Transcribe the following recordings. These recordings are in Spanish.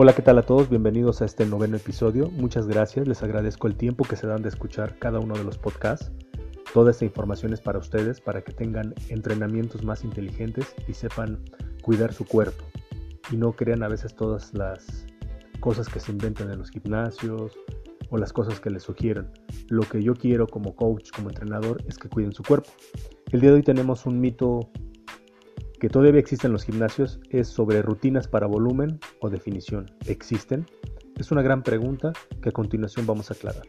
Hola, ¿qué tal a todos? Bienvenidos a este noveno episodio. Muchas gracias, les agradezco el tiempo que se dan de escuchar cada uno de los podcasts. Toda esta información es para ustedes, para que tengan entrenamientos más inteligentes y sepan cuidar su cuerpo. Y no crean a veces todas las cosas que se inventan en los gimnasios o las cosas que les sugieren. Lo que yo quiero como coach, como entrenador, es que cuiden su cuerpo. El día de hoy tenemos un mito que todavía existen en los gimnasios es sobre rutinas para volumen o definición. ¿Existen? Es una gran pregunta que a continuación vamos a aclarar.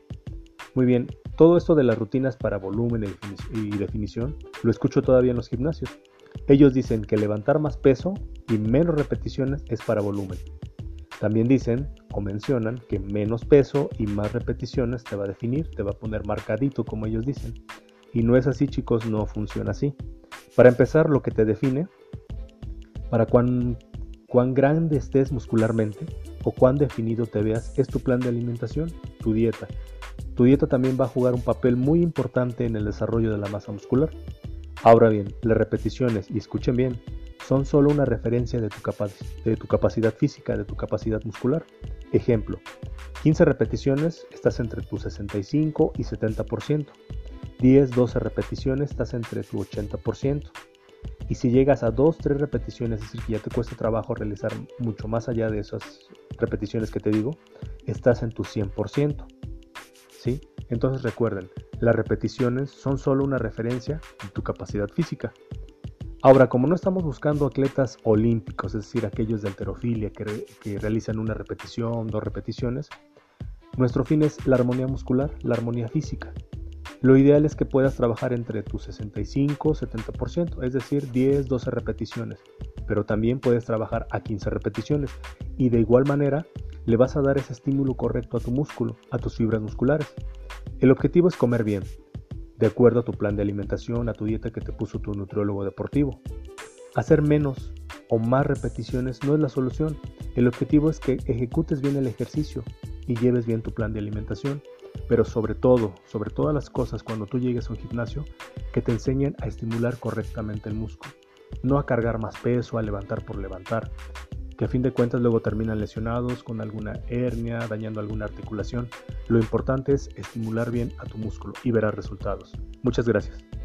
Muy bien, todo esto de las rutinas para volumen y definición lo escucho todavía en los gimnasios. Ellos dicen que levantar más peso y menos repeticiones es para volumen. También dicen o mencionan que menos peso y más repeticiones te va a definir, te va a poner marcadito como ellos dicen. Y no es así chicos, no funciona así. Para empezar, lo que te define para cuán, grande estés muscularmente o cuán definido te veas es tu plan de alimentación, tu dieta. Tu dieta también va a jugar un papel muy importante en el desarrollo de la masa muscular. Ahora bien, las repeticiones, y escuchen bien, son solo una referencia de tu, de tu capacidad física, de tu capacidad muscular. Ejemplo, 15 repeticiones estás entre tu 65 y 70%. 10, 12 repeticiones estás entre tu 80%. Y si llegas a 2, 3 repeticiones, es decir, que ya te cuesta trabajo realizar mucho más allá de esas repeticiones que te digo, estás en tu 100%. ¿Sí? Entonces recuerden, las repeticiones son solo una referencia de tu capacidad física. Ahora, como no estamos buscando atletas olímpicos, es decir, aquellos de alterofilia que, que realizan una repetición, dos repeticiones, nuestro fin es la armonía muscular, la armonía física. Lo ideal es que puedas trabajar entre tu 65-70%, es decir, 10-12 repeticiones, pero también puedes trabajar a 15 repeticiones y de igual manera le vas a dar ese estímulo correcto a tu músculo, a tus fibras musculares. El objetivo es comer bien, de acuerdo a tu plan de alimentación, a tu dieta que te puso tu nutriólogo deportivo. Hacer menos o más repeticiones no es la solución. El objetivo es que ejecutes bien el ejercicio y lleves bien tu plan de alimentación pero sobre todo, sobre todas las cosas cuando tú llegues a un gimnasio, que te enseñen a estimular correctamente el músculo, no a cargar más peso, a levantar por levantar, que a fin de cuentas luego terminan lesionados con alguna hernia, dañando alguna articulación. Lo importante es estimular bien a tu músculo y verás resultados. Muchas gracias.